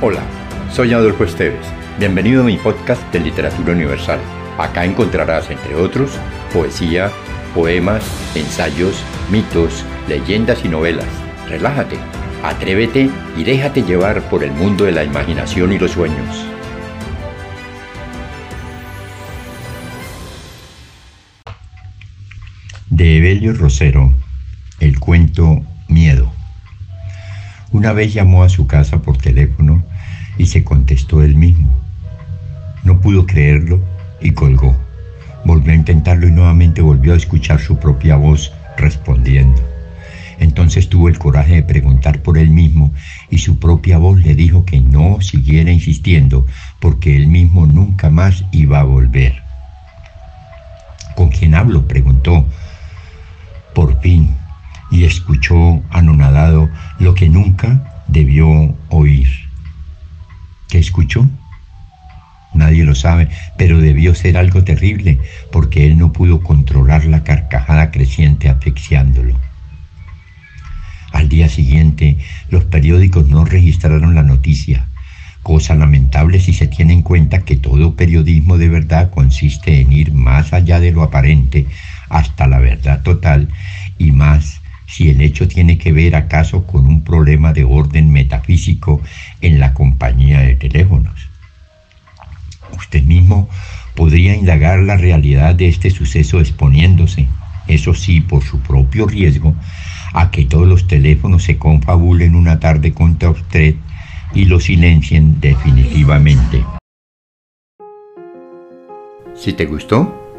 Hola, soy Adolfo Esteves. Bienvenido a mi podcast de Literatura Universal. Acá encontrarás, entre otros, poesía, poemas, ensayos, mitos, leyendas y novelas. Relájate, atrévete y déjate llevar por el mundo de la imaginación y los sueños. De Evelio Rosero, el cuento Miedo. Una vez llamó a su casa por teléfono y se contestó él mismo. No pudo creerlo y colgó. Volvió a intentarlo y nuevamente volvió a escuchar su propia voz respondiendo. Entonces tuvo el coraje de preguntar por él mismo y su propia voz le dijo que no siguiera insistiendo porque él mismo nunca más iba a volver. ¿Con quién hablo? preguntó. Por fin y escuchó anonadado lo que nunca debió oír. ¿Qué escuchó? Nadie lo sabe, pero debió ser algo terrible, porque él no pudo controlar la carcajada creciente asfixiándolo. Al día siguiente, los periódicos no registraron la noticia, cosa lamentable si se tiene en cuenta que todo periodismo de verdad consiste en ir más allá de lo aparente hasta la verdad total y más si el hecho tiene que ver acaso con un problema de orden metafísico en la compañía de teléfonos. Usted mismo podría indagar la realidad de este suceso exponiéndose, eso sí, por su propio riesgo, a que todos los teléfonos se confabulen una tarde contra usted y lo silencien definitivamente. Si te gustó,